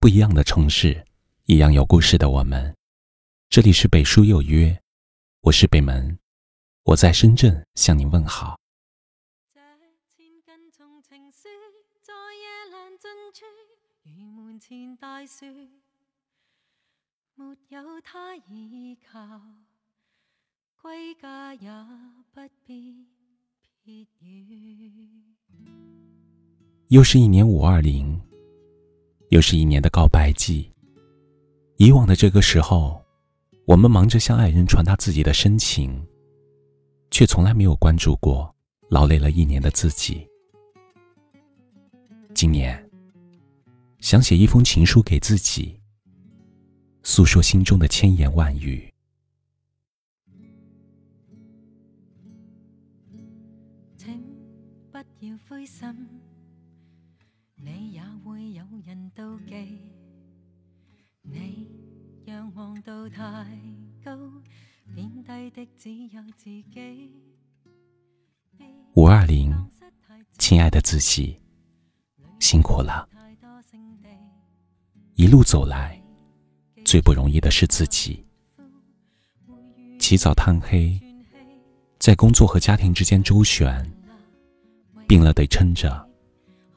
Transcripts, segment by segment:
不一样的城市，一样有故事的我们。这里是北书有约，我是北门，我在深圳向您问好。归家也不必撇又是一年五二零。又是一年的告白季，以往的这个时候，我们忙着向爱人传达自己的深情，却从来没有关注过劳累了一年的自己。今年，想写一封情书给自己，诉说心中的千言万语。请不要灰心，有有人妒忌。你太高，低的只自己。五二零，亲爱的自己，辛苦了。一路走来，最不容易的是自己，起早贪黑，在工作和家庭之间周旋，病了得撑着，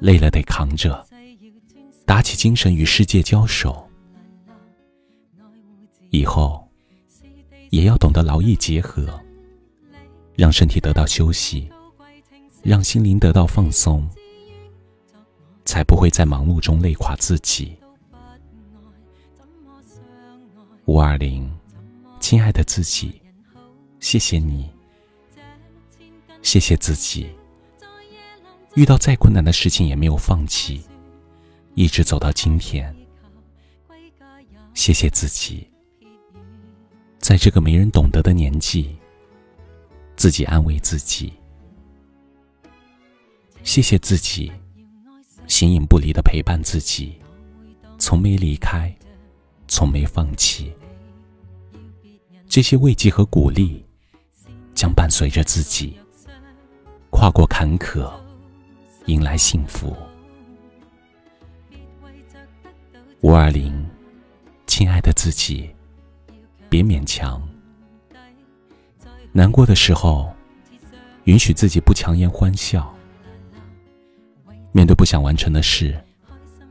累了得扛着。打起精神与世界交手，以后也要懂得劳逸结合，让身体得到休息，让心灵得到放松，才不会在忙碌中累垮自己。五二零，亲爱的自己，谢谢你，谢谢自己，遇到再困难的事情也没有放弃。一直走到今天，谢谢自己，在这个没人懂得的年纪，自己安慰自己，谢谢自己，形影不离的陪伴自己，从没离开，从没放弃。这些慰藉和鼓励，将伴随着自己，跨过坎坷，迎来幸福。五二零，亲爱的自己，别勉强。难过的时候，允许自己不强颜欢笑；面对不想完成的事，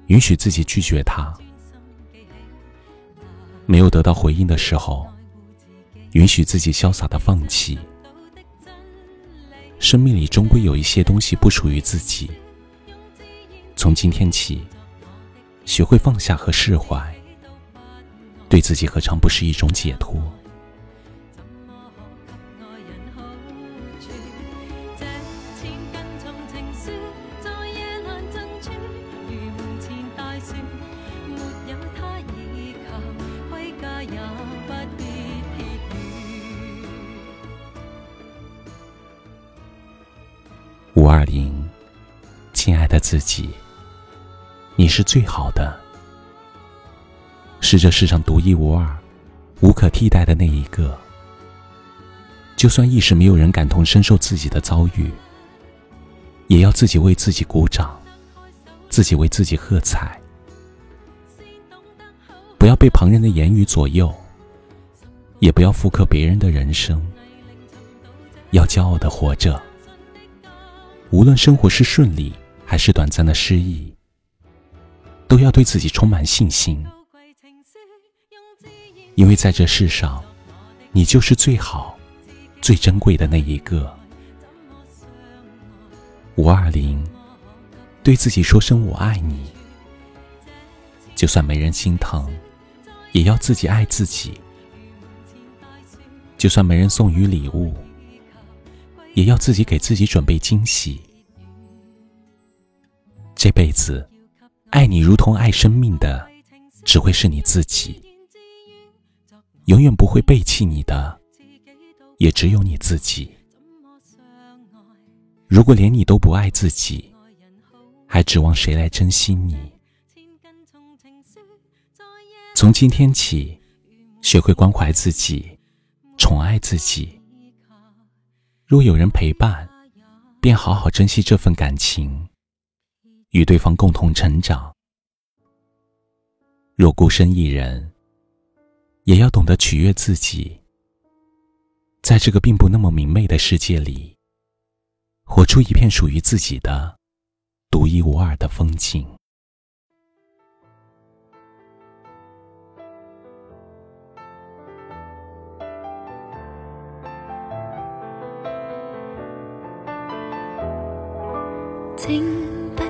允许自己拒绝他；没有得到回应的时候，允许自己潇洒的放弃。生命里终归有一些东西不属于自己，从今天起。学会放下和释怀，对自己何尝不是一种解脱？五二零，亲爱的自己。你是最好的，是这世上独一无二、无可替代的那一个。就算一时没有人感同身受自己的遭遇，也要自己为自己鼓掌，自己为自己喝彩。不要被旁人的言语左右，也不要复刻别人的人生，要骄傲的活着。无论生活是顺利还是短暂的失意。都要对自己充满信心，因为在这世上，你就是最好、最珍贵的那一个。五二零，对自己说声我爱你。就算没人心疼，也要自己爱自己；就算没人送予礼物，也要自己给自己准备惊喜。这辈子。爱你如同爱生命的，只会是你自己；永远不会背弃你的，也只有你自己。如果连你都不爱自己，还指望谁来珍惜你？从今天起，学会关怀自己，宠爱自己。若有人陪伴，便好好珍惜这份感情。与对方共同成长。若孤身一人，也要懂得取悦自己。在这个并不那么明媚的世界里，活出一片属于自己的、独一无二的风景。听。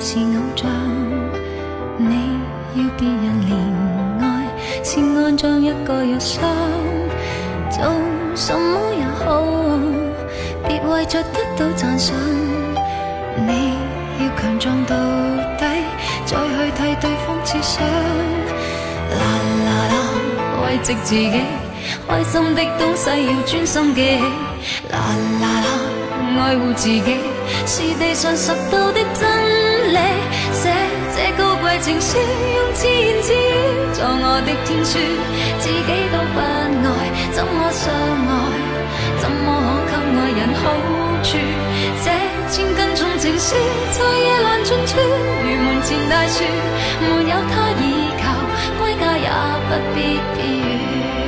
是偶像，你要别人怜愛，先安裝一個肉心。做什麼也好，別為着得到讚賞。你要強壯到底，再去替對方設想。啦啦啦，慰藉自己，開心的東西要專心記起。啦啦啦，愛護自己，是地上拾到的。情书用自言自语作我的天书，自己都不爱，怎么相爱？怎么可给爱人好处？这千斤重情书？在夜阑尽处，如门前大树，没有他倚靠，归家也不必避雨。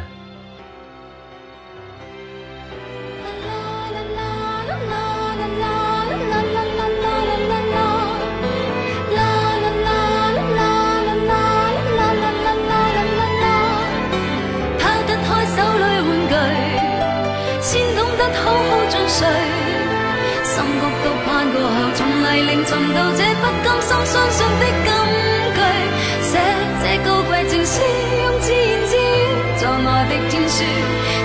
好好尽睡，心谷都盼过后，从泥泞寻到这不甘心相信的金句，写这高贵情诗，用自言自语作我的天书，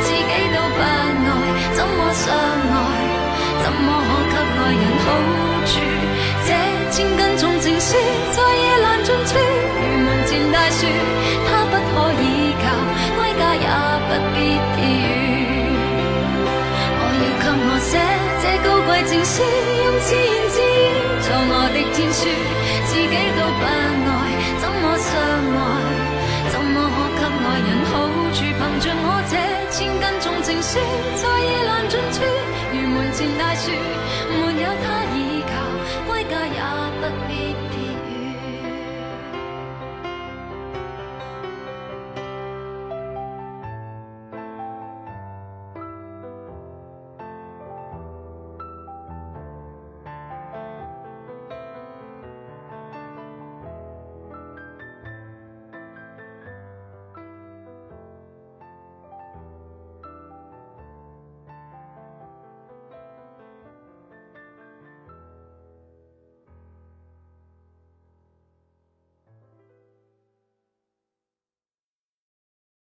自己都不爱，怎么相爱？怎么可给爱人好？情书用自然，自语作我的天书，自己都不爱，怎么相爱？怎么可给爱人好处？凭着我这千斤重情书，在夜阑尽处，如门前大树，没有他。